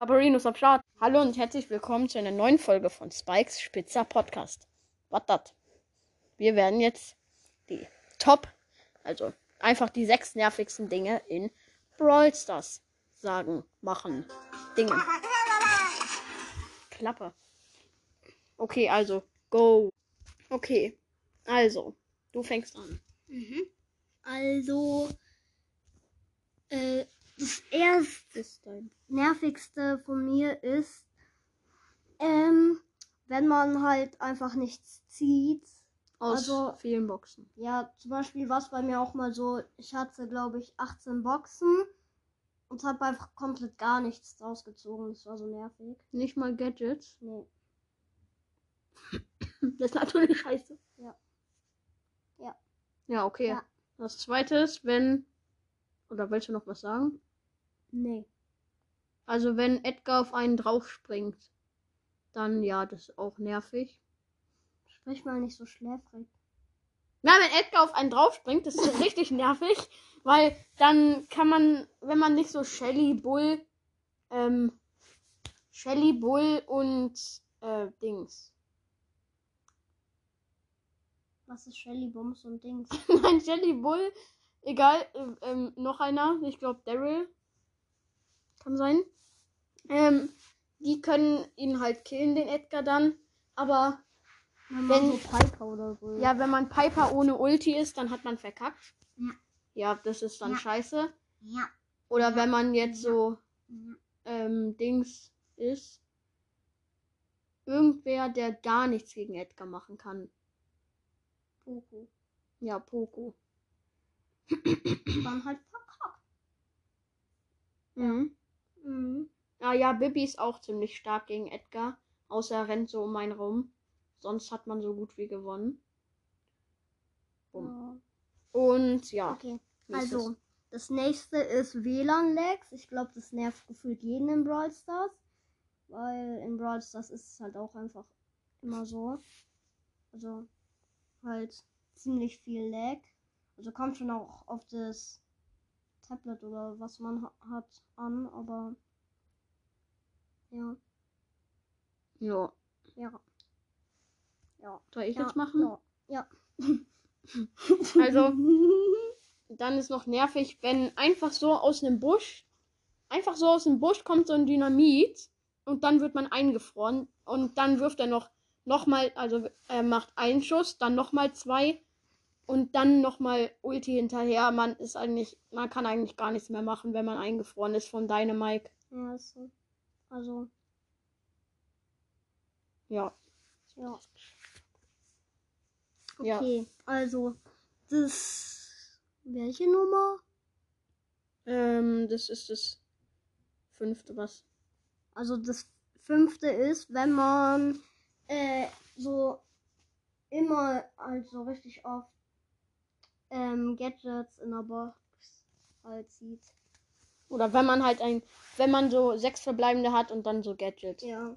Paperinos am Start. Hallo und herzlich willkommen zu einer neuen Folge von Spikes Spitzer Podcast. Was dat? Wir werden jetzt die Top, also einfach die sechs nervigsten Dinge in Brawl Stars sagen, machen, Dinge. Klappe. Okay, also go. Okay, also du fängst an. Mhm. Also, äh, das erste nervigste von mir ist, ähm, wenn man halt einfach nichts zieht. Aus Also- vielen Boxen. Ja, zum Beispiel war es bei mir auch mal so, ich hatte, glaube ich, 18 Boxen und habe einfach komplett gar nichts draus gezogen. Das war so nervig. Nicht mal Gadgets. Nee. Das ist natürlich scheiße. Ja. Ja. Ja, okay. Ja. Das zweite ist, wenn. Oder willst du noch was sagen? Nee. Also, wenn Edgar auf einen draufspringt, dann ja, das ist auch nervig. Sprich mal nicht so schläfrig. Na, wenn Edgar auf einen draufspringt, das ist richtig nervig, weil dann kann man, wenn man nicht so Shelly, Bull, ähm, Shelly, Bull und äh, Dings. Was ist Shelly Bums und Dings? Nein, Shelly, Bull, egal, ähm, ähm, noch einer, ich glaube Daryl. Kann sein. Ähm, die können ihn halt killen, den Edgar dann. Aber Wenn Wenn- man so Piper oder so. ja, wenn man Piper ohne Ulti ist, dann hat man verkackt. Ja. Ja, das ist dann Ja. scheiße. Ja. Oder wenn man jetzt so ähm, Dings ist. Irgendwer, der gar nichts gegen Edgar machen kann. Poco. Ja, Poco. Dann halt verkackt. Mhm. Ah ja, Bibi ist auch ziemlich stark gegen Edgar. Außer er rennt so um einen rum. Sonst hat man so gut wie gewonnen. Ja. Und ja. Okay. Also, das nächste ist WLAN-Lags. Ich glaube, das nervt gefühlt jeden in Brawl Stars. Weil in Brawl Stars ist es halt auch einfach immer so. Also, halt ziemlich viel Lag. Also kommt schon auch auf das Tablet oder was man ha hat an, aber ja, Ja. ja, ja. Soll ich ja, jetzt machen? Ja. ja. Also, dann ist noch nervig, wenn einfach so aus einem Busch, einfach so aus dem Busch kommt so ein Dynamit und dann wird man eingefroren und dann wirft er noch nochmal, also er macht einen Schuss, dann nochmal zwei und dann nochmal Ulti hinterher. Man ist eigentlich, man kann eigentlich gar nichts mehr machen, wenn man eingefroren ist von Dynamike. ja ist so. Also, Ja. ja. Ja. Okay, also das. Welche Nummer? Ähm, das ist das fünfte, was. Also das fünfte ist, wenn man äh, so immer, also richtig oft ähm, Gadgets in der Box halt sieht. Oder wenn man halt ein, wenn man so sechs verbleibende hat und dann so Gadgets. Ja.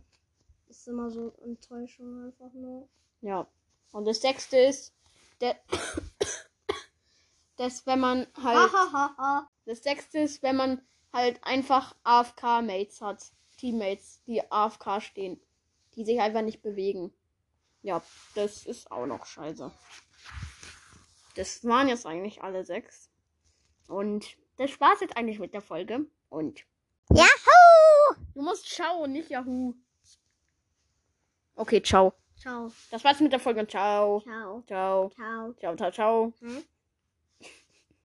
Ist immer so Enttäuschung einfach nur. Ja. Und das sechste ist, der, das, wenn man halt, das sechste ist, wenn man halt einfach AFK-Mates hat. Teammates, die AFK stehen. Die sich einfach nicht bewegen. Ja, das ist auch noch scheiße. Das waren jetzt eigentlich alle sechs. Und das war's jetzt eigentlich mit der Folge. Und. Yahoo! Du musst schauen, nicht Yahoo. Okay, ciao. Ciao. Das war's mit der Folge. Ciao. Ciao. Ciao. Ciao. Ciao, ciao, ciao. Hm?